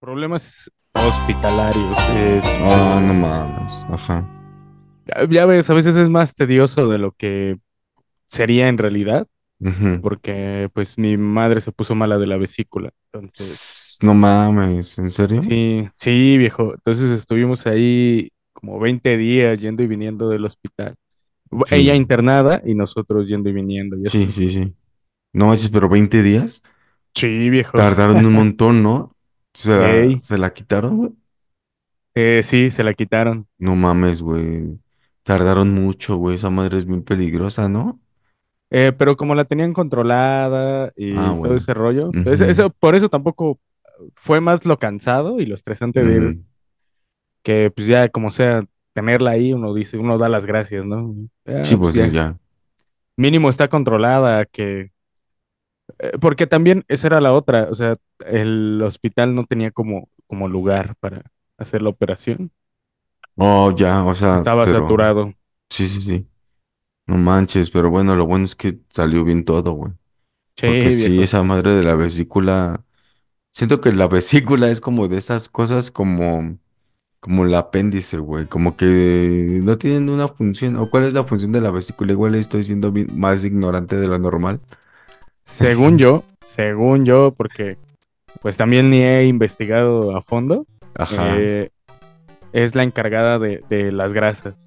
Problemas hospitalarios. Ah, este, no mames. Ajá. ya, ya ves, a veces es más tedioso de lo que sería en realidad, porque pues mi madre se puso mala de la vesícula. Entonces, No mames, ¿en serio? sí, sí, viejo. Entonces estuvimos ahí como 20 días yendo y viniendo del hospital. Ella internada y nosotros yendo y viniendo sí, sí, sí. No manches, pero 20 días. Sí, viejo. Tardaron un montón, ¿no? ¿Se la, Ey, se la quitaron, güey? eh, sí, se la quitaron. No mames, güey. Tardaron mucho, güey. Esa madre es bien peligrosa, ¿no? Eh, pero como la tenían controlada Ah, y todo bueno. ese rollo, pues, Ujú, eso, por eso tampoco fue más lo cansado y lo estresante de ir, que pues ya como sea, tenerla ahí, uno dice, uno da las gracias, ¿no? Sí, Ya, pues pues sí, ya, ya. mínimo está controlada, que, porque también esa era la otra, o sea, el hospital no tenía como, como lugar para hacer la operación, Oh, ya, o sea, estaba pero... saturado. Sí, sí, sí. No manches, pero bueno, lo bueno es que salió bien todo, güey. Porque Sí, sí, viejo, esa madre de la vesícula... Siento que la vesícula es como de esas cosas como... Como el apéndice, güey. Como que no tienen una función. ¿O cuál es la función de la vesícula? Igual estoy siendo más ignorante de lo normal. Según yo, según yo, porque pues también ni he investigado a fondo. Ajá. eh, es la encargada de, de las grasas.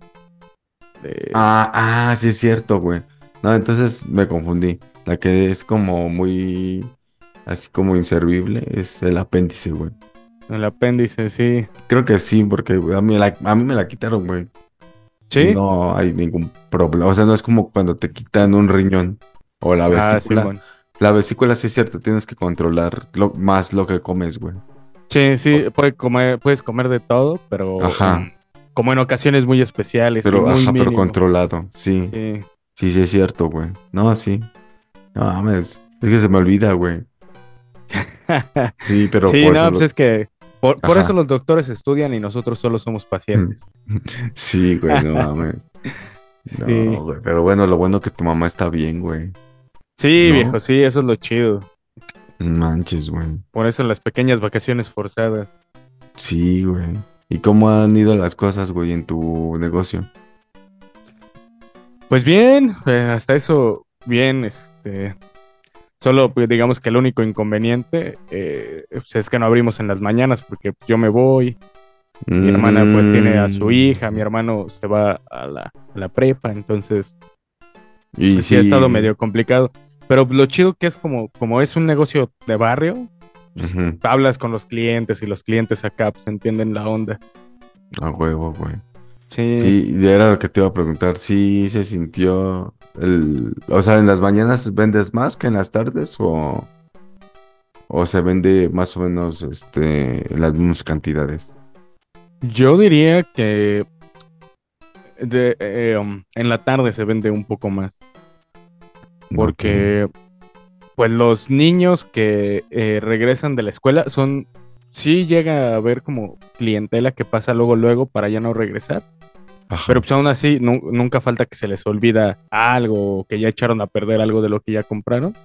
De... Ah, ah, sí es cierto, güey. No, entonces me confundí. La que es como muy... Así como inservible es el apéndice, güey. El apéndice, sí. Creo que sí, porque a mí, la- a mí me la quitaron, güey. ¿Sí? no hay ningún problema. O sea, no es como cuando te quitan un riñón o la Ah, vesícula. Simón. La vesícula sí es cierto, tienes que controlar lo, más lo que comes, güey. Sí, sí, puede comer, puedes comer de todo, pero Ajá, como en ocasiones muy especiales pero, muy ajá, pero controlado. Sí, Sí. sí, sí es cierto, güey. No, sí. No mames, es que se me olvida, güey. Sí, pero Sí, no, pues es que por, por eso los doctores estudian y nosotros solo somos pacientes. Sí, güey, no mames. Sí. No, güey, pero bueno, lo bueno que tu mamá está bien, güey. Sí, viejo, sí, eso es lo chido. Manches, güey. Por eso las pequeñas vacaciones forzadas. Sí, güey. ¿Y cómo han ido las cosas, güey, en tu negocio? Pues bien, eh, hasta eso, bien, este, solo pues, digamos que el único inconveniente eh, pues, es que no abrimos en las mañanas porque yo me voy, mi hermana pues tiene a su Mm, hija, mi hermano se va a la, a la prepa, entonces y sí ha estado medio complicado. Pero lo chido que es como, como es un negocio de barrio, ujú, hablas con los clientes y los clientes acá pues entienden la onda. A huevo, güey. Sí, Sí, ya era lo que te iba a preguntar. Sí se sintió el... O sea, ¿en las mañanas vendes más que en las tardes o, o se vende más o menos este, en las mismas cantidades? yo diría que de, eh, um, en la tarde se vende un poco más. Porque pues los niños que eh, regresan de la escuela son, sí llega a haber como clientela que pasa luego, luego para ya no regresar, Ajá. pero pues aún así nu- nunca falta que se les olvida algo que ya echaron a perder algo de lo que ya compraron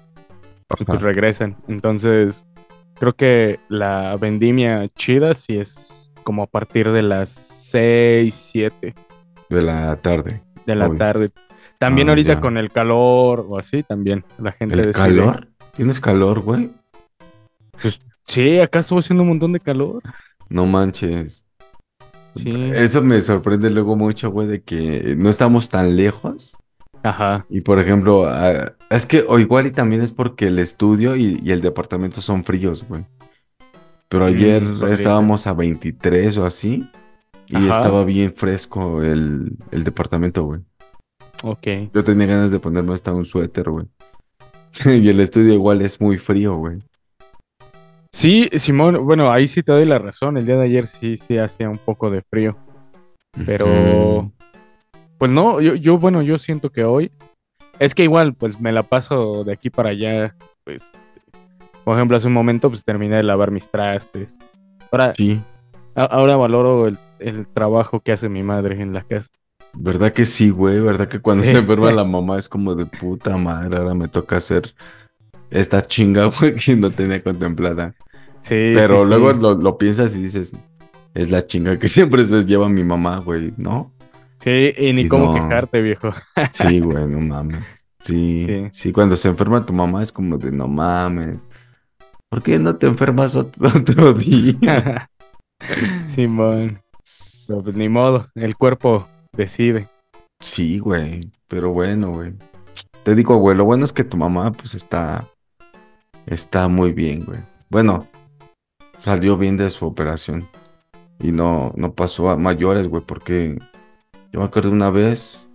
y pues regresan. Entonces, creo que la vendimia chida sí es como a partir de las 6 7 De la tarde. de la Obvio. tarde. También Ah, ahorita ya. con el calor o así, también la gente ¿El decide. calor? ¿Tienes calor, güey? Sí, acá estuvo haciendo un montón de calor. No manches. Sí. Eso me sorprende luego mucho, güey, de que no estamos tan lejos. Ajá. Y por ejemplo, es que o igual y también es porque el estudio y, y el departamento son fríos, güey. Pero ayer Mm, estábamos a 23 o así y Ajá. estaba bien fresco el, el departamento, güey. Ok. Yo tenía ganas de ponerme hasta un suéter, güey. Y el estudio igual es muy frío, güey. Sí, Simón, bueno, ahí sí te doy la razón. El día de ayer sí, sí hacía un poco de frío. Pero, pues no, yo, yo, bueno, yo siento que hoy, es que igual, pues me la paso de aquí para allá. Pues, por ejemplo, hace un momento, pues terminé de lavar mis trastes. Ahora, Sí, a- ahora valoro el, el trabajo que hace mi madre en la casa. ¿Verdad que sí, güey? ¿Verdad que cuando Sí. se enferma la mamá es como de puta madre, ahora me toca hacer esta chinga, güey, que no tenía contemplada? Sí, Pero sí, luego sí. Lo, lo piensas y dices, es la chinga que siempre se lleva mi mamá, güey, ¿no? Sí, y ni Y cómo no. quejarte, viejo. Sí, güey, no mames. Sí, Sí. sí, cuando se enferma tu mamá es como de no mames. ¿Por qué no te enfermas ot- otro día? Simón. Pero pues ni modo, el cuerpo decide. Sí, güey, pero bueno, güey. Te digo, güey, lo bueno es que tu mamá, pues está, está muy bien, güey. Bueno, salió bien de su operación y no, no pasó a mayores, güey, porque yo me acuerdo una vez,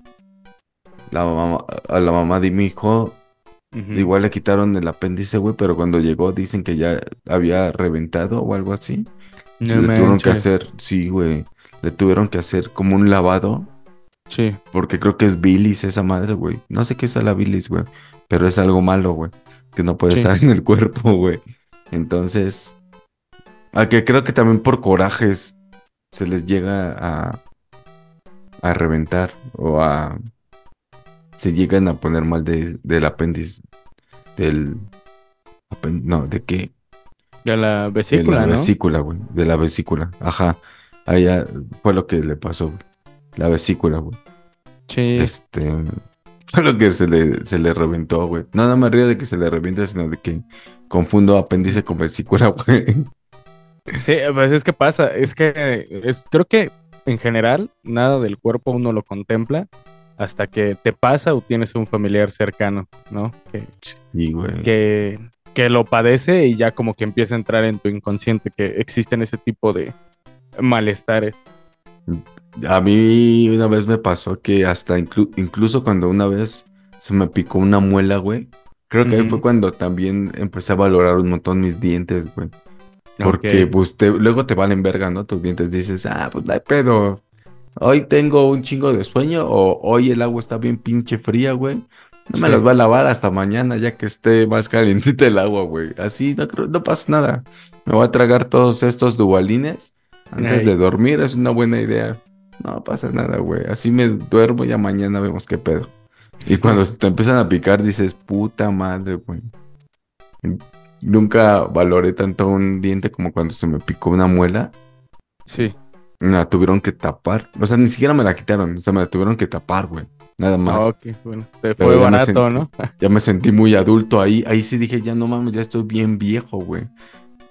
la mamá, a la mamá de mi hijo, igual le quitaron el apéndice, güey, pero cuando llegó dicen que ya había reventado o algo así. No le tuvieron que hacer, sí, güey, le tuvieron que hacer como un lavado Sí. Porque creo que es bilis esa madre, güey. No sé qué es la bilis, güey. Pero es algo malo, güey. Que no puede Sí. estar en el cuerpo, güey. Entonces. A que creo que también por corajes se les llega a. a reventar. O a. Se llegan a poner mal de, del apéndice. Del. No, ¿de qué? De la De vesícula, la ¿no? vesícula, güey. De la vesícula. Ajá. Allá fue lo que le pasó, güey. La vesícula, güey. Sí. Este. Fue lo que se le, se le reventó, güey. No, no me río de que se le reviente, sino de que confundo apéndice con vesícula, güey. Sí, pues es que pasa, es que es, creo que en general nada del cuerpo uno lo contempla hasta que te pasa o tienes un familiar cercano, ¿no? Que, Sí, güey. que, que lo padece y ya como que empieza a entrar en tu inconsciente que existen ese tipo de malestares. A mí una vez me pasó que hasta inclu- incluso cuando una vez se me picó una muela, güey. Creo que ahí fue cuando también empecé a valorar un montón mis dientes, güey. Porque pues te- luego te valen verga, ¿no? Tus dientes dices, ah, pues hay pedo. Hoy tengo un chingo de sueño o hoy el agua está bien pinche fría, güey. No me Sí. las va a lavar hasta mañana ya que esté más calientita el agua, güey. Así no, no pasa nada. Me voy a tragar todos estos dubalines antes de dormir, es una buena idea. No pasa nada, güey. Así me duermo y ya mañana vemos qué pedo. Y cuando te empiezan a picar dices, puta madre, güey. Nunca valoré tanto un diente como cuando se me picó una muela. Sí. La tuvieron que tapar. O sea, ni siquiera me la quitaron. O sea, me la tuvieron que tapar, güey. Nada más. Ah, ok, bueno. Te fue barato, sentí- ¿no? Ya me sentí muy adulto ahí. Ahí sí dije, ya no mames, ya estoy bien viejo, güey.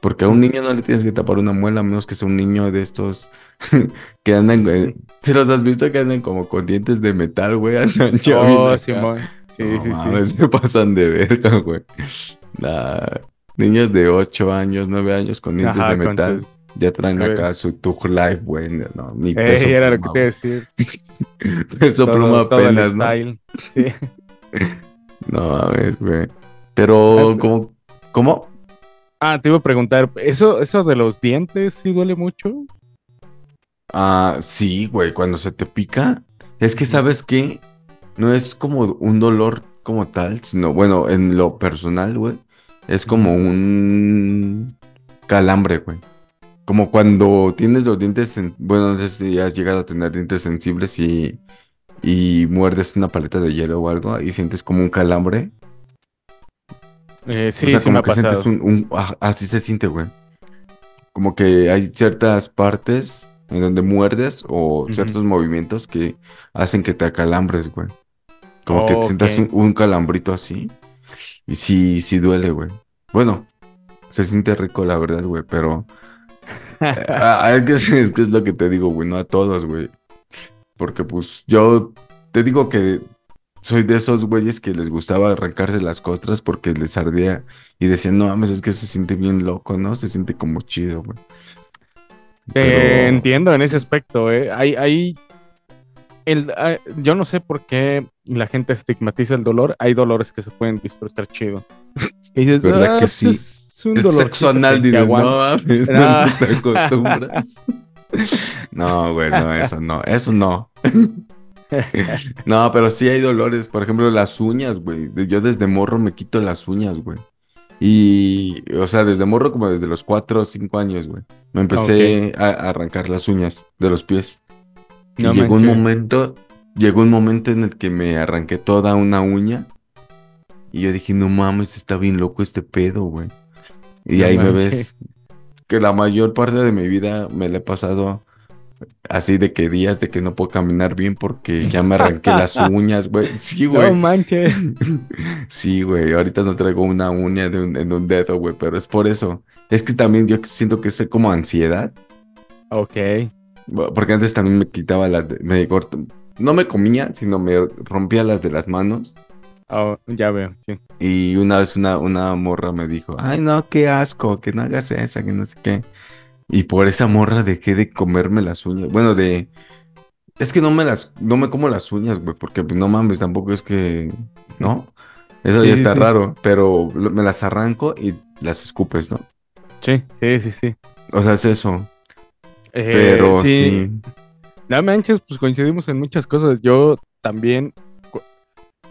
Porque a un niño no le tienes que tapar una muela, a menos que sea un niño de estos que andan, güey. ¿Sí los has visto que andan como con dientes de metal, güey? Andan Oh. Simón. Sí, No sí, mames, sí. se pasan de verga, güey. Nah, Niños de 8 años, 9 años con dientes Ajá, de metal. sus- Ya traen acá su Tug Life, güey. No, ni peso Ey, era lo que te iba a decir. Peso Todo- pluma apenas, ¿no? style. Sí. No mames, güey. Pero, Ah, ¿cómo? Ah, te iba a preguntar, ¿eso, eso de los dientes sí duele mucho? Ah, sí, güey, cuando se te pica. Es que, ¿sabes qué? No es como un dolor como tal, sino, bueno, en lo personal, güey. Es como un calambre, güey. Como cuando tienes los dientes, bueno, no sé si has llegado a tener dientes sensibles y, y muerdes una paleta de hielo o algo y sientes como un calambre. Eh, sí, o sea, sí como me ha que sientes un, un- ah, así se siente, güey. Como que hay ciertas partes en donde muerdes o ciertos movimientos que hacen que te acalambres, güey. Como que te sientas un, calambrito así. Y sí, sí duele, güey. Bueno, se siente rico, la verdad, güey, pero... Ah, es, que es, es que es lo que te digo, güey, no a todos, güey. Porque pues yo te digo que soy de esos güeyes que les gustaba arrancarse las costras porque les ardía y decían, no mames, es que se siente bien loco, ¿no? Se siente como chido, güey. Te entiendo en ese aspecto, ¿eh? Hay, hay el, ah, yo no sé por qué la gente estigmatiza el dolor. Hay dolores que se pueden disfrutar chido. Y dices, ¿Verdad "Ah, que sí? es un El sexo anal, dices, no aguanta". mames, Ah. no te acostumbras. No, güey, no, eso no, eso no. No, pero sí hay dolores, por ejemplo, las uñas, güey. Yo desde morro me quito las uñas, güey. Y, o sea, desde morro como desde los 4 o 5 años, güey. Me empecé a, a arrancar las uñas de los pies. No y llegó un momento, llegó un momento en el que me arranqué toda una uña. Y yo dije, no mames, está bien loco este pedo, güey. Y No ahí me ves que la mayor parte de mi vida me la he pasado así de que días de que no puedo caminar bien porque ya me arranqué las uñas, güey. Sí, güey. No manches. Sí, güey. Ahorita no traigo una uña de un- en un dedo, güey, pero es por eso. Es que también yo siento que es como ansiedad. Ok. Porque antes también me quitaba las de- me corto- no me comía, sino me rompía las de las manos. Oh, ya veo, sí. Y una vez una, una morra me dijo, ay no, qué asco, que no hagas esa, que no sé qué. Y por esa morra dejé de comerme las uñas. Bueno, de... Es que no me las, no me como las uñas, güey, porque pues, no mames, tampoco es que... ¿No? Eso Sí, ya está sí. raro, pero me las arranco y las escupes, ¿no? Sí, sí, sí, sí. O sea, es eso. Eh, Pero sí. No manches, pues coincidimos en muchas cosas. Yo también,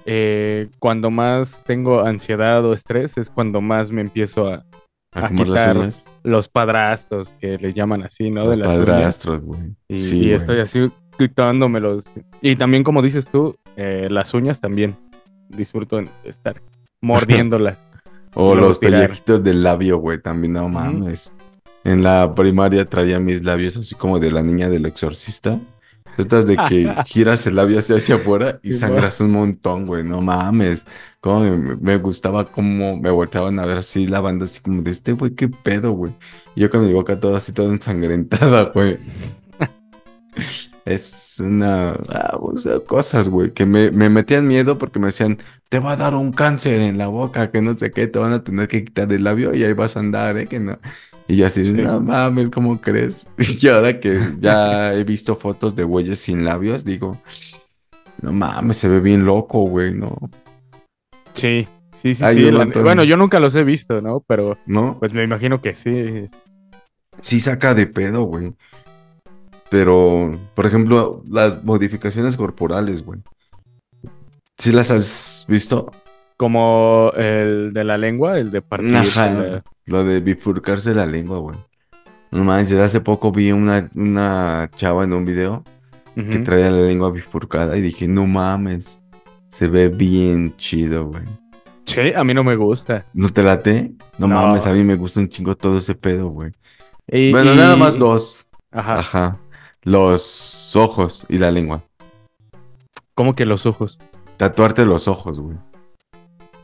eh, cuando más tengo ansiedad o estrés, es cuando más me empiezo a A a las quitar uñas. los padrastros, que les llaman así, ¿no? Los de las padrastros, güey. Y, Sí, y güey. estoy así quitándomelos. Y también, como dices tú, eh, las uñas también. Disfruto en estar mordiéndolas. O los pellejitos del labio, güey, también no mames. En la primaria traía mis labios así como de la niña del exorcista. Estas de que giras el labio hacia, hacia afuera y sangras un montón, güey, no mames. Como me, me gustaba cómo me volteaban a ver así la banda, así como de este güey, qué pedo, güey. Y yo con mi boca toda así, toda ensangrentada, güey. Es una, ah, o sea, cosas, güey, que me, me metían miedo porque me decían, te va a dar un cáncer en la boca, que no sé qué, te van a tener que quitar el labio y ahí vas a andar, ¿eh? Que no. Y yo así, Sí. no mames, ¿cómo crees? Y ahora que ya he visto fotos de güeyes sin labios, digo, no mames, se ve bien loco, güey, ¿no? Sí, sí, sí, sí. la- bueno, yo nunca los he visto, ¿no? Pero ¿No? pues me imagino que sí. Sí saca de pedo, güey. Pero, por ejemplo, las modificaciones corporales, güey. ¿Sí las has visto? Como el de la lengua, el de partir. Ajá, lo de bifurcarse la lengua, güey. No manches, hace poco vi una, una chava en un video que traía la lengua bifurcada y dije, no mames, se ve bien chido, güey. Sí, a mí no me gusta. ¿No te late? No, No. mames, a mí me gusta un chingo todo ese pedo, güey. Y- Bueno, y- nada más dos. Ajá. Ajá. Los ojos y la lengua. ¿Cómo que los ojos? Tatuarte los ojos, güey.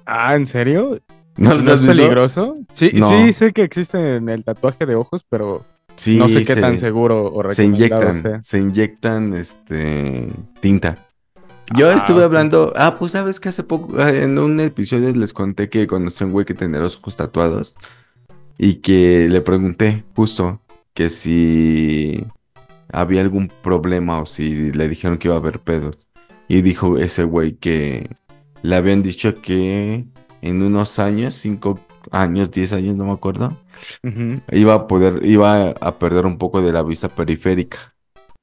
Ah, ¿en serio? ¿No los ¿No has es peligroso? Sí, No. sí, sé que existe en el tatuaje de ojos, pero Sí, no sé qué se- tan seguro o Se recomendado inyectan, sea. se inyectan este tinta. Yo Ah, estuve ok. hablando, ah, pues sabes que hace poco, ah, en un episodio les conté que conocí a un güey que tenía los ojos tatuados y que le pregunté justo que si había algún problema o si le dijeron que iba a haber pedos. Y dijo ese güey que le habían dicho que en unos años, cinco años, diez años, no me acuerdo, iba a poder, iba a perder un poco de la vista periférica.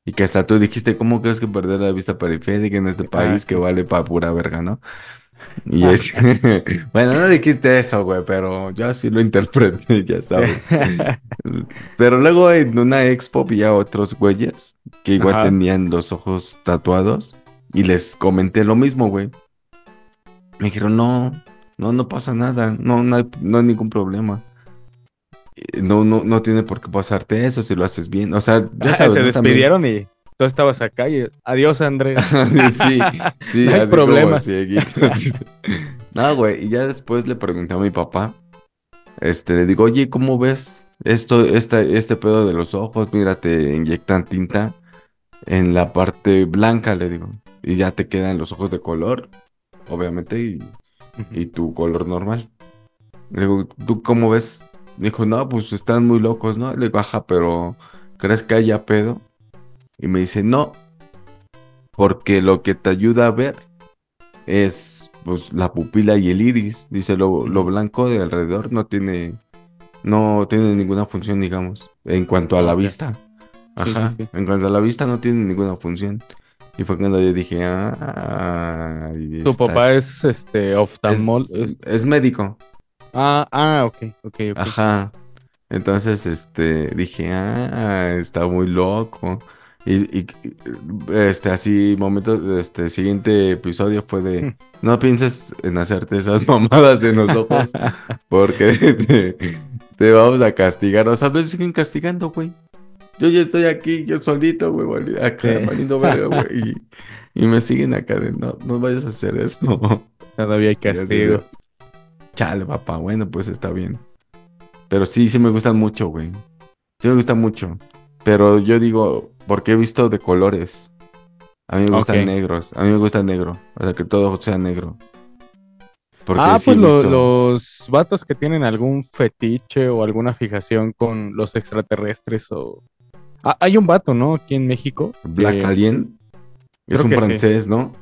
Y que hasta tú dijiste, ¿cómo crees que perder la vista periférica en este Ah, país sí. que vale para pura verga, no? Y es, bueno, no dijiste eso, güey, pero yo así lo interpreté, ya sabes. Pero luego en una expo vi a otros güeyes que igual Ajá. tenían los ojos tatuados y les comenté lo mismo, güey. Me dijeron, no, no, no pasa nada, no, no hay, no hay ningún problema. Eh, No, no, no tiene por qué pasarte eso si lo haces bien. O sea, ya Ah, se despidieron y tú estabas acá y adiós, Andrés. sí, sí, No hay problema. No, güey, y ya después le pregunté a mi papá, este, le digo, oye, ¿cómo ves esto, esta, este pedo de los ojos? Mira, te inyectan tinta en la parte blanca, le digo, y ya te quedan los ojos de color, obviamente, y, y tu color normal. Le digo, ¿tú cómo ves? Dijo, no, pues están muy locos, ¿no? Le digo, ajá, pero ¿crees que haya pedo? Y me dice, no, porque lo que te ayuda a ver es pues la pupila y el iris. Dice, lo, lo blanco de alrededor no tiene, no tiene ninguna función, digamos, en cuanto a la vista. Sí, Ajá, sí, sí. en cuanto a la vista no tiene ninguna función. Y fue cuando yo dije, ah, Tu está". papá es este oftalmol. es, es- es médico. Ah, ah, ok, ok, ok. Ajá. Entonces, este, dije, ah, está muy loco. Y, y- este, así, momento, este, siguiente episodio fue de, Hmm. no pienses en hacerte esas mamadas en los ojos, porque te, te vamos a castigar. O sea, a veces siguen castigando, güey. Yo ya estoy aquí, yo solito, güey, acá, Sí. valiendo verga, güey. Y, y me siguen acá de, no, no vayas a hacer eso. Todavía hay castigo. Chale, papá, bueno, pues está bien. Pero sí, sí me gustan mucho, güey. Sí me gustan mucho. Pero yo digo, porque he visto de colores. A mí me gustan negros. A mí me gusta negro. O sea, que todo sea negro. Porque Ah, sí pues lo- los vatos que tienen algún fetiche o alguna fijación con los extraterrestres o... Ah, hay un vato, ¿no? Aquí en México. Black Alien. Es un sí. francés, ¿no?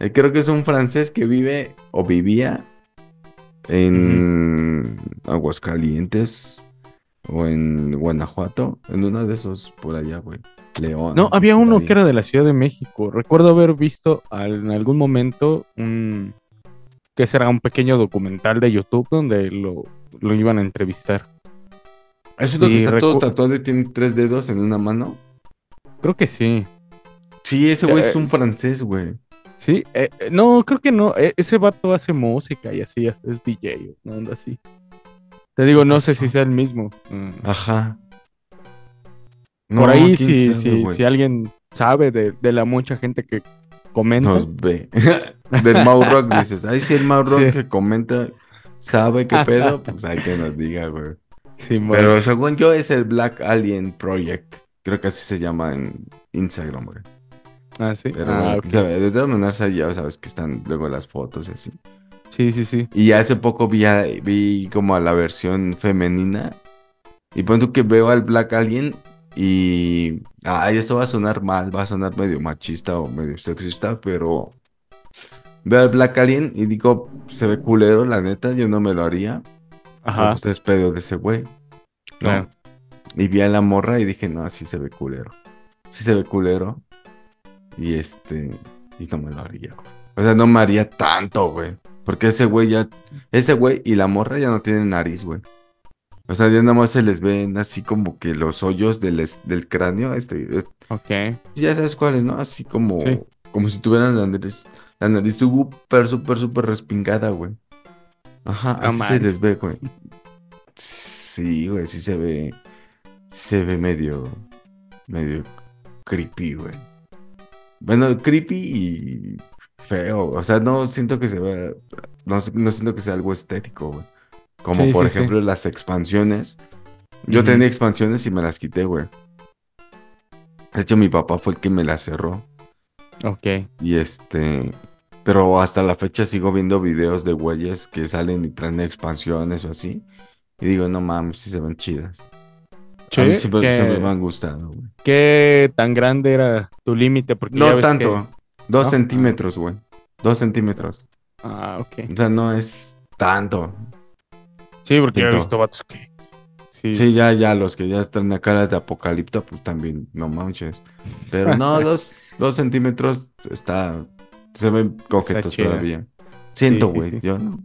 Eh, creo que es un francés que vive o vivía en Aguascalientes o en Guanajuato. En uno de esos por allá, güey. León. No, había uno que era de la Ciudad de México. Recuerdo haber visto al- en algún momento un... que será un pequeño documental de YouTube donde lo, lo iban a entrevistar. ¿Es uno que está todo tatuado y tiene tres dedos en una mano? Creo que sí. Sí, ese güey es Eh, un francés, güey. Sí, eh, eh, no, creo que no. eh, ese vato hace música y así, es DJ, no onda así. Te digo, no sé si sea el mismo. Mm. Ajá. Por ahí, si, sabe, si, si alguien sabe de, de la mucha gente que comenta, Nos ve. Del Mau Rock dices. Ahí sí el Mau Rock Sí. que comenta sabe qué pedo, pues hay que nos diga, güey. Pero según yo es el Black Alien Project. Creo que así se llama en Instagram, güey. Ah, sí. Pero Ah, bueno, ok. sabe, de todas maneras ya sabes que están luego las fotos y así. Sí, sí, sí. Y hace poco vi, a- vi como a la versión femenina. Y pon tú que veo al Black Alien y... Ay, esto va a sonar mal, va a sonar medio machista o medio sexista, pero... Veo al Black Alien y digo, se ve culero, la neta, yo no me lo haría. Ajá. pues es pedo de ese güey. ¿no? Claro. Y vi a la morra y dije, no, sí se ve culero. Sí se ve culero. Y este... Y no me lo haría, güey. O sea, no me haría tanto, güey. Porque ese güey ya... Ese güey y la morra ya no tienen nariz, güey. O sea, ya nada más se les ven así como que los hoyos del, del cráneo. Este, eh, Ok. ya sabes cuáles, ¿no? Así como... Sí. Como si tuvieran la nariz... La nariz súper, súper, súper respingada, güey. Ajá, No así se les ve, güey. Sí, güey, sí se ve... Se ve medio... Medio creepy, güey. Bueno, creepy y feo. O sea, no siento que se vea. No, no siento que sea algo estético, güey. Como Sí, por sí, sí. ejemplo las expansiones. Yo tenía expansiones y me las quité, güey. De hecho, mi papá fue el que me las cerró. Ok. Y este. Pero hasta la fecha sigo viendo videos de güeyes que salen y traen expansiones o así. Y digo, no mames, sí se ven chidas. Sí, A mí siempre, ¿qué- siempre me han gustado, güey. ¿Qué tan grande era tu límite? Porque ya No ves tanto. que- Dos ¿No? centímetros, güey. Dos centímetros. Ah, ok. O sea, no es tanto. Sí, porque yo he visto vatos que... Sí. Sí, ya, ya, los que ya están acá las de apocalipto, pues también, no manches. Pero no, dos, dos centímetros está. Se ven coquetos todavía. Siento, sí, güey, sí. yo no.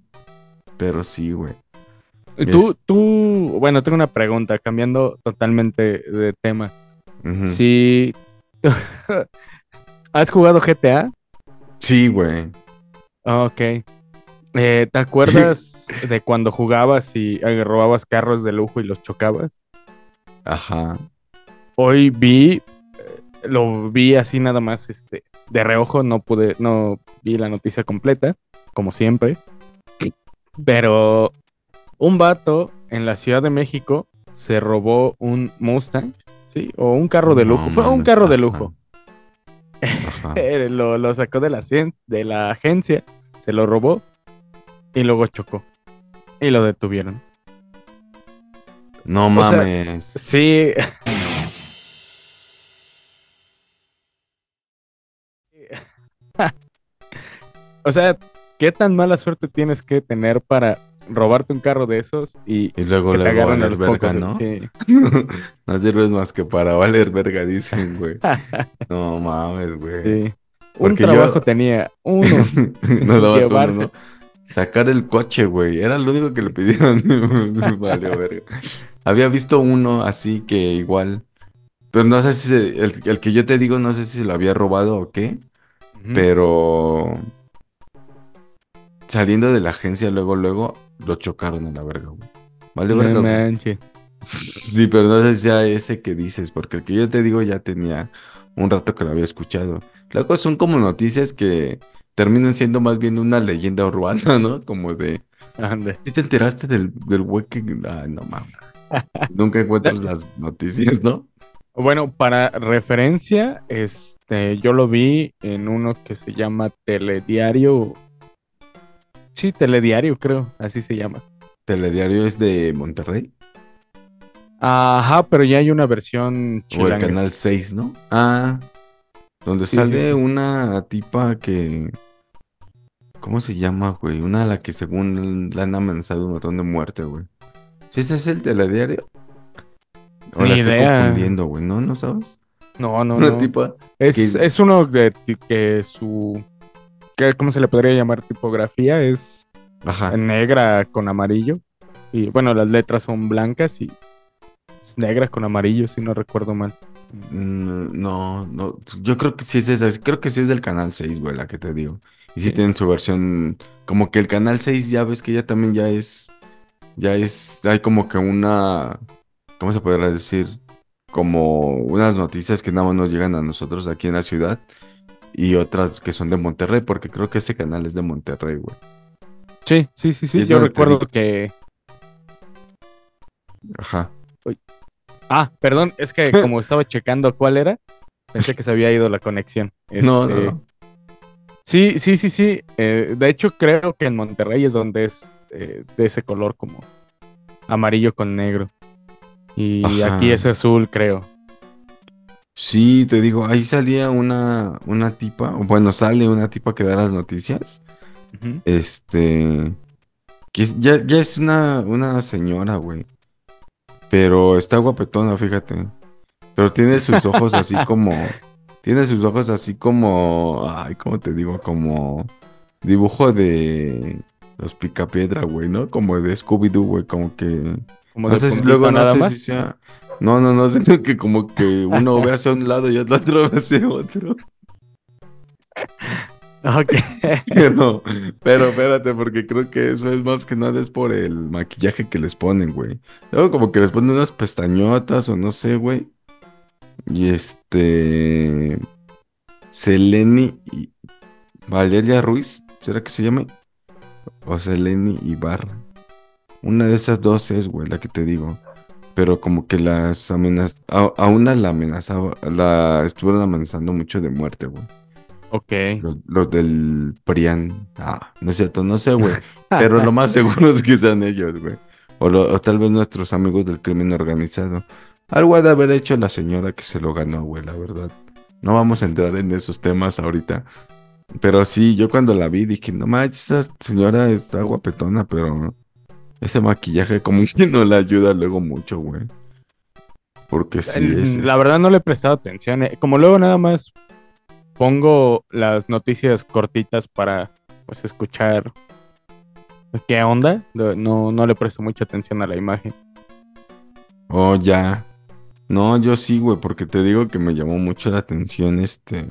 Pero sí, güey. Tú, Es- tú, bueno, tengo una pregunta, cambiando totalmente de tema. Ujú. Si has jugado GTA, Sí, güey. Ok. Eh, ¿te acuerdas de cuando jugabas y eh, robabas carros de lujo y los chocabas? Ajá. Hoy vi, eh, lo vi así nada más, este, de reojo, no pude, no vi la noticia completa, como siempre. Pero un vato en la Ciudad de México se robó un Mustang, ¿sí? O un carro de No lujo. Fue un carro de lujo. Ajá. Eh, lo, lo sacó de la, de la agencia, se lo robó y luego chocó. Y lo detuvieron. No O sea, mames. Sí. o sea, ¿qué tan mala suerte tienes que tener para robarte un carro de esos y Y luego, luego agarran a valer los verga, pocos? ¿no? Sí. no sirves más que para valer verga, dicen, güey. No mames, güey. sí. Un Porque yo- trabajo tenía uno. no Llevarse. uno, ¿no? Sacar el coche, güey. Era lo único que le pidieron. Vale, verga. Había visto uno así que igual. Pero no sé si se- el, el que yo te digo, no sé si lo había robado o qué. Pero saliendo de la agencia, luego, luego lo chocaron en la verga, güey. Vale, No verga, güey. manches. Sí, pero no sé ya ese que dices, porque el que yo te digo ya tenía un rato que lo había escuchado. Luego son como noticias que terminan siendo más bien una leyenda urbana, ¿no? Como de, Ande. ¿sí te enteraste del, del güey que... Ay, no mames. Nunca encuentras las noticias, ¿no? Bueno, para referencia, este, yo lo vi en uno que se llama Telediario. Sí, Telediario, creo, así se llama. Telediario es de Monterrey Ajá, pero ya hay una versión o el chilanga. canal 6, ¿no? Ah, donde Sí, sale sí, sí. una tipa que... ¿Cómo se llama, güey? Una a la que según la han amenazado un montón de muerte, güey. ¿Sí ese es el telediario? O Ni la estoy idea. confundiendo, güey. ¿No? ¿No sabes? No, no, Una no. tipa... Es, que- es uno de que su. que- ¿Cómo se le podría llamar? Tipografía es Ajá. negra con amarillo. Y bueno, las letras son blancas y es negra con amarillo, si no recuerdo mal. Mm, No, no. Yo creo que sí es esa. Creo que sí es del canal 6, güey, la que te digo. Y sí Sí. tienen su versión... Como que el canal 6 ya ves que ya también ya es... Ya es... Hay como que una... ¿Cómo se podría decir? Como unas noticias que nada más nos llegan a nosotros aquí en la ciudad. Y otras que son de Monterrey, porque creo que ese canal es de Monterrey, güey. Sí, sí, sí, sí. Yo recuerdo que. Ajá. Ah, perdón, es que como estaba checando cuál era, pensé que se había ido la conexión. No, no, Este, no. Sí, sí, sí, sí. Eh, de hecho, creo que en Monterrey es donde es eh, de ese color como amarillo con negro. Y Ajá. aquí es azul, creo. Sí, te digo, ahí salía una, una tipa, bueno, sale una tipa que da las noticias. Este. Que ya, ya es una, una señora, güey. Pero está guapetona, fíjate. Pero tiene sus ojos así como. Tiene sus ojos así como. Ay, ¿cómo te digo? Como. Dibujo de. Los picapiedra, güey, ¿no? Como de Scooby-Doo, güey. Como que. Como No sé si luego no nada sé si sea. No, no, no, sino que como que uno ve hacia un lado y el otro ve hacia otro. Ok. Pero, pero espérate, porque creo que eso es más que nada es por el maquillaje que les ponen, güey. Luego como que les ponen unas pestañotas o no sé, güey. Y este... Seleni y... Valeria Ruiz, ¿será que se llama? O Seleni Ibarra. Una de esas dos es, güey, la que te digo. Pero como que las amenaz... A, a una la amenazaba, la estuvieron amenazando mucho de muerte, güey. ok. Los, los del PRIAN. Ah, no es cierto, no sé, güey. Pero lo más seguro es que sean ellos, güey. O, lo- o tal vez nuestros amigos del crimen organizado. Algo ha de haber hecho la señora que se lo ganó, güey, la verdad. No vamos a entrar en esos temas ahorita. Pero sí, yo cuando la vi dije, no manches, esa señora está guapetona, pero ese maquillaje como que no le ayuda luego mucho, güey. Porque sí, El- es, La verdad no le he prestado atención. eh. Como luego nada más pongo las noticias cortitas para pues escuchar qué onda. No, no, no le presto mucha atención a la imagen. Oh, ya. No, yo sí, güey, porque te digo que me llamó mucho la atención este.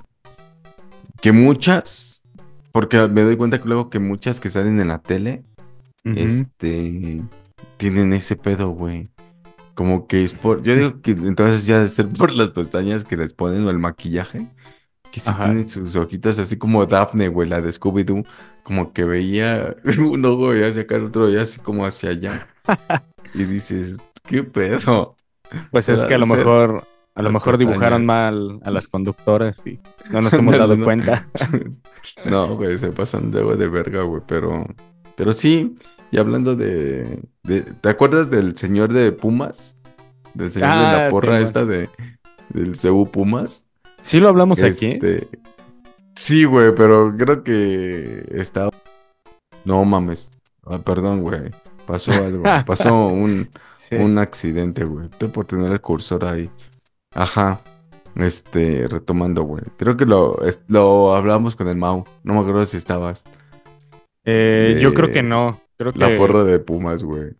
Que muchas. Porque me doy cuenta que luego que muchas que salen en la tele, Este. Tienen ese pedo, güey. Como que es por. Yo digo que entonces ya debe ser por las pestañas que les ponen o el maquillaje. Que sí Ajá. tienen sus ojitos así como Daphne, güey, la de Scooby-Doo. Como que veía un ojo y hacia acá, el otro y así como hacia allá. Y dices, ¿qué pedo? Pues es que a lo de mejor, a lo mejor dibujaron mal a las conductoras y no nos hemos dado No. cuenta. No, güey, se pasan luego de verga, güey, pero... Pero sí, y hablando de, de- ¿Te acuerdas del señor de Pumas? Del señor de Ah, la porra sí, esta de... Del CU Pumas. Sí lo hablamos aquí. Este... Sí, güey, pero creo que está... No mames. Ah, perdón, güey. Pasó algo. Pasó un, Sí. un accidente, güey. Estoy por tener el cursor ahí. Ajá. Este, retomando, güey. Creo que lo, es- lo hablamos con el Mau. No me acuerdo si estabas. Eh, Yo creo que no. Creo que La porra de Pumas, güey.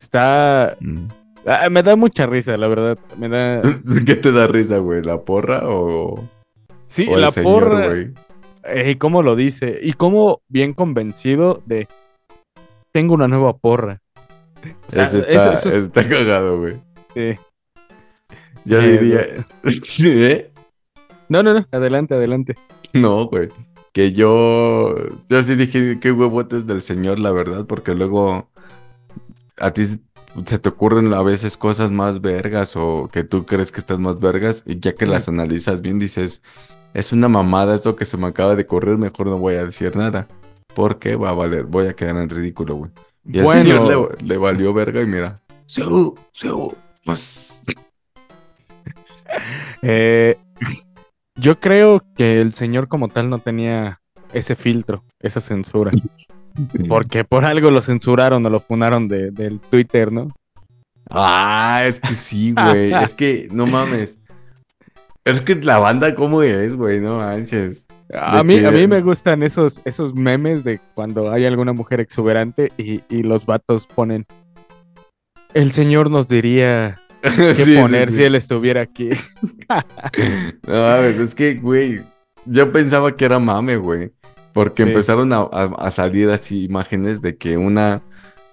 está. Mm. Ah, me da mucha risa, la verdad. Me da. ¿Qué te da risa, güey? ¿La porra o, Sí, o el la señor, porra. güey? eh, y cómo lo dice. Y cómo bien convencido de. Tengo una nueva porra. O sea, Eso está, eso- eso es- está cagado, güey. Sí. Yo Eh, diría. ¿Eh? No, no, no, adelante, adelante. No, güey. Que yo. Yo sí dije qué huevotes del señor, la verdad, porque luego. A ti se te ocurren a veces cosas más vergas o que tú crees que estás más vergas y ya que las analizas bien dices, es una mamada esto que se me acaba de ocurrir, mejor no voy a decir nada. Porque va a valer, voy a quedar en ridículo, güey. Y al Bueno. señor le, le valió verga y mira. Seu, seu, pues. Eh, yo creo que el señor como tal no tenía ese filtro, esa censura. Porque por algo lo censuraron o lo funaron de, del Twitter, ¿no? Ah, es que sí, güey. es que, no mames. Es que la banda, ¿cómo es, güey? No manches. A mí, que- a mí me gustan esos, esos memes de cuando hay alguna mujer exuberante y, y los vatos ponen. El señor nos diría qué Sí, poner sí. si él estuviera aquí. No mames, es que, güey. Yo pensaba que era mame, güey. Porque empezaron a, a- a salir así imágenes de que una.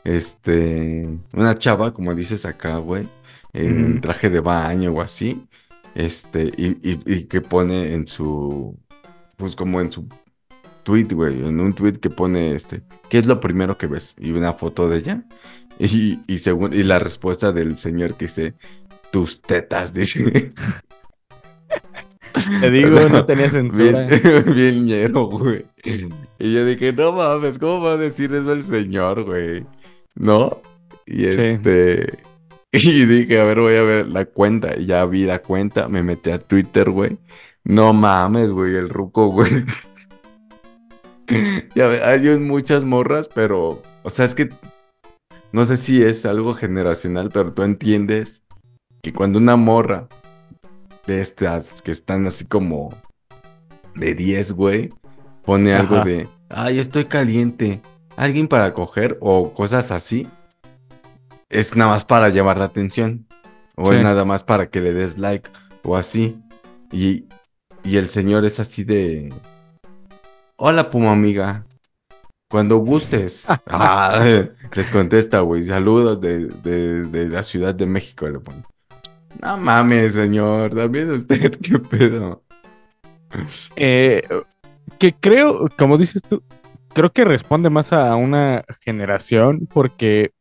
Este. Una chava, como dices acá, güey. En traje de baño o así. Este. Y, y- y que pone en su. Pues como en su tweet, güey. En un tweet que pone este. ¿Qué es lo primero que ves? Y una foto de ella. Y, y según. Y la respuesta del señor que dice. Tus tetas, dice. Te digo, no tenía censura. Bien, bien ñero, güey. Y yo dije, no mames, ¿cómo va a decir eso el señor, güey? ¿No? Y este. Y dije, a ver, voy a ver la cuenta. Y ya vi la cuenta, me metí a Twitter, güey. No mames, güey, el ruco, güey. Ya hay muchas morras, pero. O sea, es que. No sé si es algo generacional, pero tú entiendes que cuando una morra de estas que están así como de 10, güey, pone algo de, ay, estoy caliente, alguien para coger o cosas así, es nada más para llamar la atención o es nada más para que le des like o así. Y, y el señor es así de, hola Puma amiga, cuando gustes. Ah, les contesta, güey, saludos de, de- de la Ciudad de México, le pone. No mames, señor, también usted, qué pedo. Eh, que creo, como dices tú, creo que responde más a una generación porque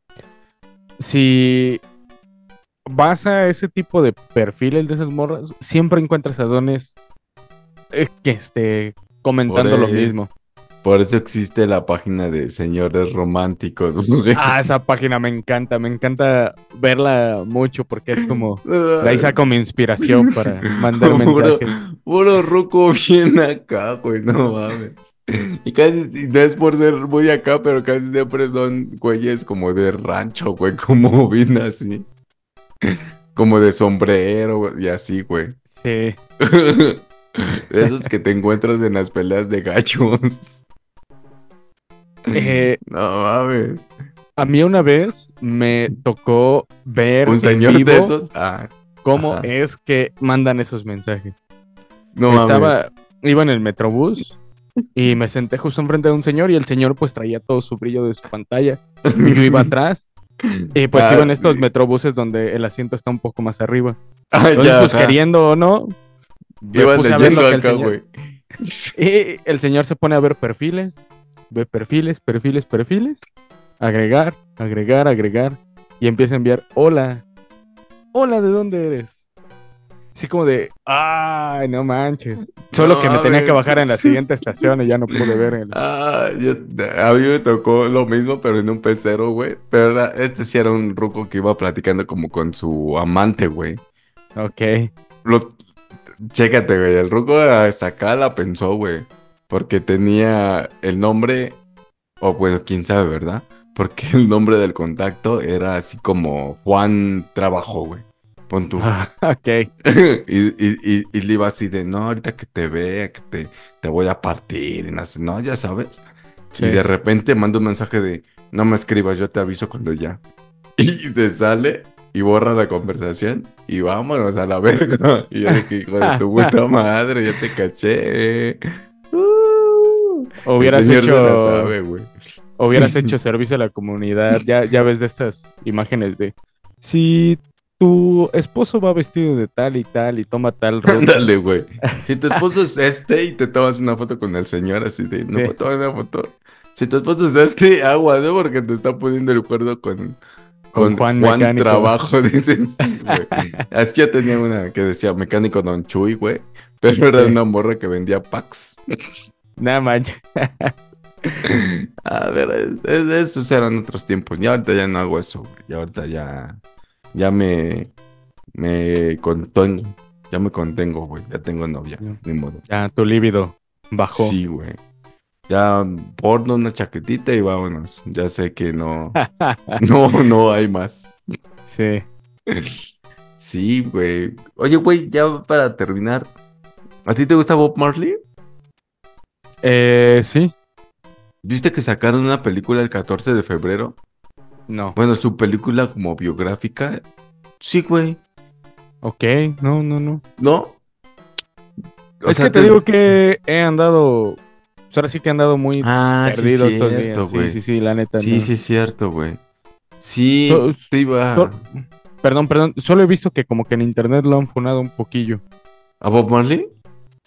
si vas a ese tipo de perfiles de esas morras, siempre encuentras a dones eh, que esté comentando lo mismo. Por eso existe la página de señores románticos, güey. Ah, esa página me encanta, me encanta verla mucho porque es como, de ahí saco mi inspiración para mandar Puro, mensajes. puro ruco bien acá, güey, no mames. Y casi, y no es por ser muy acá, pero casi siempre son güeyes como de rancho, güey, como bien así. Como de sombrero y así, güey. Sí. De esos que te encuentras en las peleas de gachos. Eh, No mames. A mí una vez me tocó ver Un en señor vivo de esos. Ah, cómo Ajá. es que mandan esos mensajes. no Estaba, mames. iba en el metrobús y me senté justo enfrente de un señor y el señor pues traía todo su brillo de su pantalla y yo iba atrás y pues Ah, iba en estos metrobuses donde el asiento está un poco más arriba. Ah, Entonces ya, pues ajá. queriendo o no, lo leyendo acá, güey. y el señor se pone a ver perfiles, ve perfiles, perfiles, perfiles, agregar, agregar, agregar, y empieza a enviar, hola, hola, ¿de dónde eres? Así como de, ay, no manches. Solo No que me tenía que bajar en la siguiente estación y ya no pude ver el... Ah, yo- a mí me tocó lo mismo, pero en un pecero, güey. Pero era- este sí era un ruco que iba platicando como con su amante, güey. Ok. Lo, chécate, güey. El ruco hasta acá la pensó, güey. Porque tenía el nombre, o bueno, quién sabe, ¿verdad? Porque el nombre del contacto era así como Juan Trabajo, güey. Pon tú. Ah, ok. y, y, y, y le iba así de, no, ahorita que te vea, que te, te voy a partir. Y no, ya sabes. Sí. Y de repente manda un mensaje de, no me escribas, yo te aviso cuando ya. Y te sale y borra la conversación y vámonos a la verga. Y yo dije, hijo de tu puta madre, ya te caché. Uh, Hubieras hecho... sabe, hubieras hecho servicio a la comunidad. Ya, ya ves de estas imágenes de si tu esposo va vestido de tal y tal y toma tal ropa. Ándale, güey. Si tu esposo es este y te tomas una foto con el señor así de, no Sí. puedo tomar una foto. Si tu esposo es este, agua, ¿no? Porque te está poniendo el acuerdo con, Con Juan Mecánico. Trabajo, dices. Sí, güey. Es que yo tenía una que decía mecánico Don Chuy, güey. Pero era una morra que vendía packs. Nada manches. A ver, es- es- esos eran otros tiempos. Ya ahorita ya no hago eso, güey. Ya ahorita ya. Ya me. Me contengo. Ya me contengo, güey. Ya tengo novia. Ni modo. Ya tu líbido bajó. Sí, güey. Ya porno, una chaquetita y vámonos. Ya sé que no. No, no hay más. Sí. Sí, güey. Oye, güey, ya para terminar. ¿A ti te gusta Bob Marley? Eh, sí. ¿Viste que sacaron una película el 14 de febrero? No. Bueno, su película como biográfica. Sí, güey. Ok, no, no, no. ¿No? O es sea, que te digo que he andado. pues ahora sí que he andado muy Ah, sí, perdido estos cierto, días. güey. Sí, sí, sí, la neta. Sí, no. sí, es cierto, güey. Sí, So- te iba so- Perdón, perdón. Solo he visto que como que en internet lo han funado un poquillo. a Bob Marley.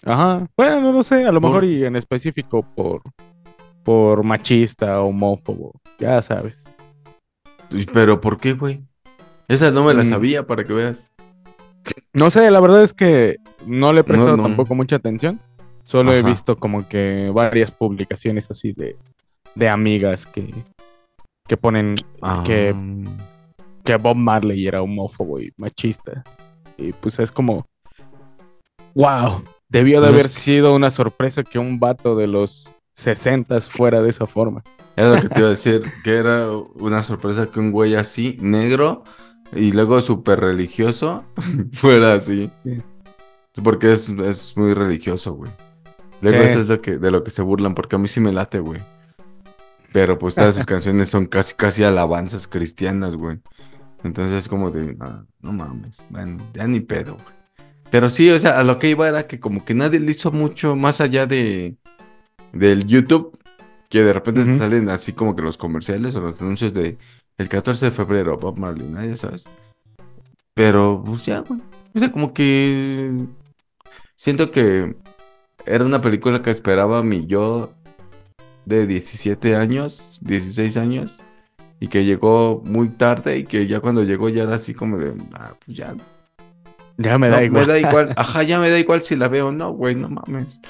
Ajá. Bueno, no lo sé. A lo Por- mejor y en específico por. Por machista, homófobo. Ya sabes. Pero ¿por qué, güey? Esa no me la Mm. sabía para que veas. No sé, la verdad es que no le he prestado no. tampoco mucha atención. Solo he visto como que varias publicaciones así de, de amigas que, que ponen que, Ah, que Bob Marley era homófobo y machista. Y pues es como, wow, debió de Pues haber es sido una sorpresa que un vato de los 60 fuera de esa forma. Era lo que te iba a decir, que era una sorpresa que un güey así, negro, y luego súper religioso, fuera así. Sí. Porque es, es muy religioso, güey. Luego Sí. eso es lo que, de lo que se burlan, porque a mí sí me late, güey. Pero pues todas sus canciones son casi, casi alabanzas cristianas, güey. Entonces es como de, ah, no mames, bueno, ya ni pedo, güey. Pero sí, o sea, a lo que iba era que como que nadie le hizo mucho más allá de del YouTube, que de repente te salen así como que los comerciales o los anuncios de el 14 de febrero, Bob Marley, ¿no? Ya sabes. Pero, pues ya, güey. O sea, como que siento que era una película que esperaba mi yo de 17 años, 16 años, y que llegó muy tarde y que ya cuando llegó ya era así como de, ah, pues ya, Ya me no, da igual. me da igual, ajá, ya me da igual si la veo o no, güey, no mames.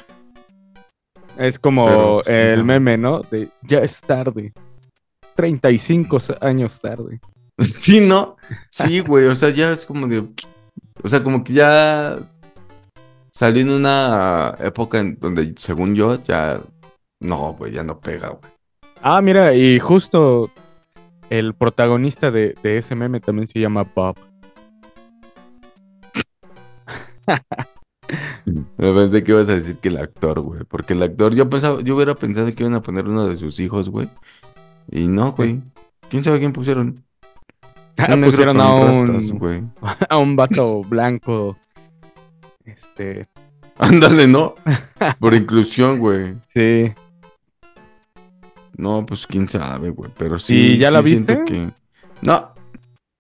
Es como Pero, pues, el meme, ¿no? De ya es tarde. 35 años tarde. Sí, ¿no? Sí, güey, o sea, ya es como de, o sea, como que ya salió en una época en donde, según yo, ya, no, güey, ya no pega, güey. Ah, mira, y justo el protagonista de, de ese meme también se llama Bob. Me pensé que ibas a decir que el actor, güey. Porque el actor, yo pensaba, yo hubiera pensado que iban a poner uno de sus hijos, güey. Y no, güey. ¿Quién sabe quién pusieron? Ah, pusieron a un, rastas, a un vato blanco. Este, Ándale, ¿no? Por inclusión, güey. sí. No, pues quién sabe, güey. Pero sí. ¿Y ya la sí viste? que- No,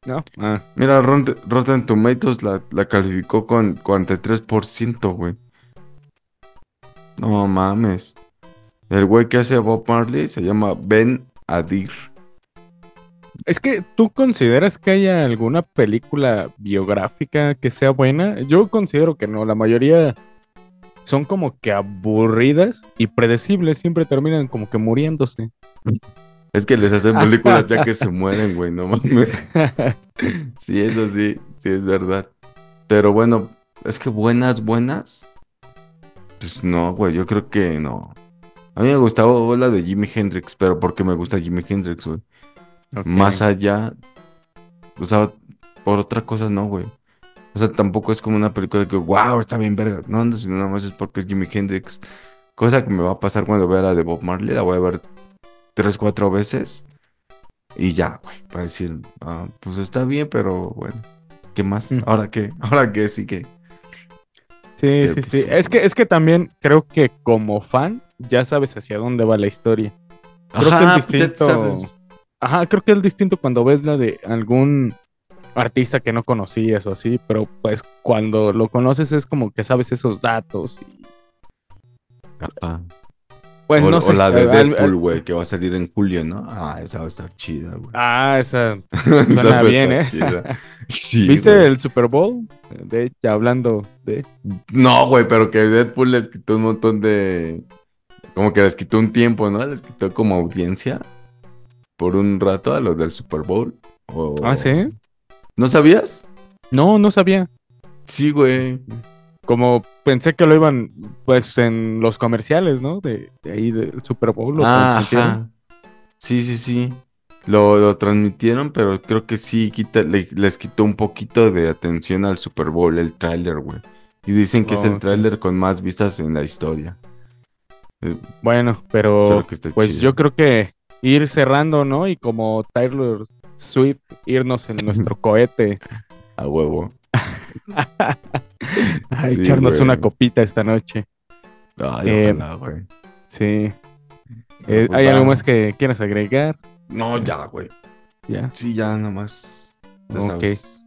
¿No? Ah, mira, Rotten, Tomatoes la, la calificó con 43%, güey. No mames. El güey que hace Bob Marley se llama Ben Adir. Es que tú consideras que haya alguna película biográfica que sea buena. Yo considero que no. La mayoría son como que aburridas y predecibles. Siempre terminan como que muriéndose. Es que les hacen películas ya que se mueren, güey, no mames. Sí, eso sí, sí es verdad. Pero bueno, es que buenas, buenas. Pues no, güey, yo creo que no. A mí me gustaba la de Jimi Hendrix, pero porque me gusta Jimi Hendrix, güey. Más allá, o sea, por otra cosa no, güey. O sea, tampoco es como una película que, wow, está bien verga. No, no, sino nada más es porque es Jimi Hendrix. Cosa que me va a pasar cuando vea la de Bob Marley, la voy a ver tres, cuatro veces. Y ya, güey, para decir, ah, pues está bien, pero bueno, ¿qué más? Mm. ¿Ahora qué? ¿Ahora qué? Sí que. Sí, pues, sí. sí. Es que, es que también creo que como fan ya sabes hacia dónde va la historia. Creo que Ajá, es pues ya te distinto. Ajá, creo que es distinto cuando ves la de algún artista que no conocías o así, pero pues cuando lo conoces es como que sabes esos datos. y, Ajá. Pues o, no o sé. la de Deadpool, güey, que va a salir en julio, ¿no? Ah, esa va a estar chida, güey. Ah, esa suena bien, ¿eh? Sí, ¿Viste el Super Bowl? De hecho, hablando de... No, güey, pero que Deadpool les quitó un montón de. Como que les quitó un tiempo, ¿no? Les quitó como audiencia por un rato a los del Super Bowl. O- Ah, ¿sí? ¿No sabías? No, no sabía. Sí, güey. Como pensé que lo iban, pues, en los comerciales, ¿no? De, de ahí del Super Bowl. lo Ah, ajá. Sí, sí, sí. Lo, lo transmitieron, pero creo que sí quita, le- les quitó un poquito de atención al Super Bowl, el tráiler, güey. Y dicen que es el Ok. tráiler con más vistas en la historia. Eh, Bueno, pero pues chido. yo creo que ir cerrando, ¿no? Y como Taylor Swift, irnos en nuestro cohete a huevo. a Sí, echarnos güey. una copita esta noche. Ay, Eh, ojalá, güey. Sí. Eh, Pues ¿Hay algo más que quieras agregar? No, ya, güey. Ya. Sí, ya nomás. Ya Ok. sabes.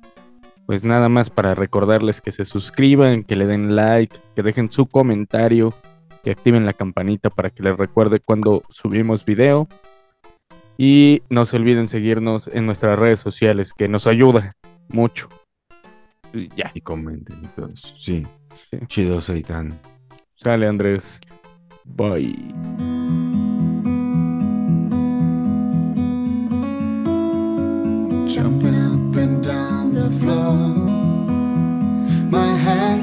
Pues nada más para recordarles que se suscriban, que le den like, que dejen su comentario, que activen la campanita para que les recuerde cuando subimos video. Y no se olviden seguirnos en nuestras redes sociales, que nos ayuda mucho. Y ya. Y comenten y todo eso. Sí. sí. Chido, Seitan. Sale, Andrés. Bye. jumping up and down the floor. My head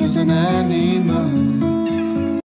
is an animal.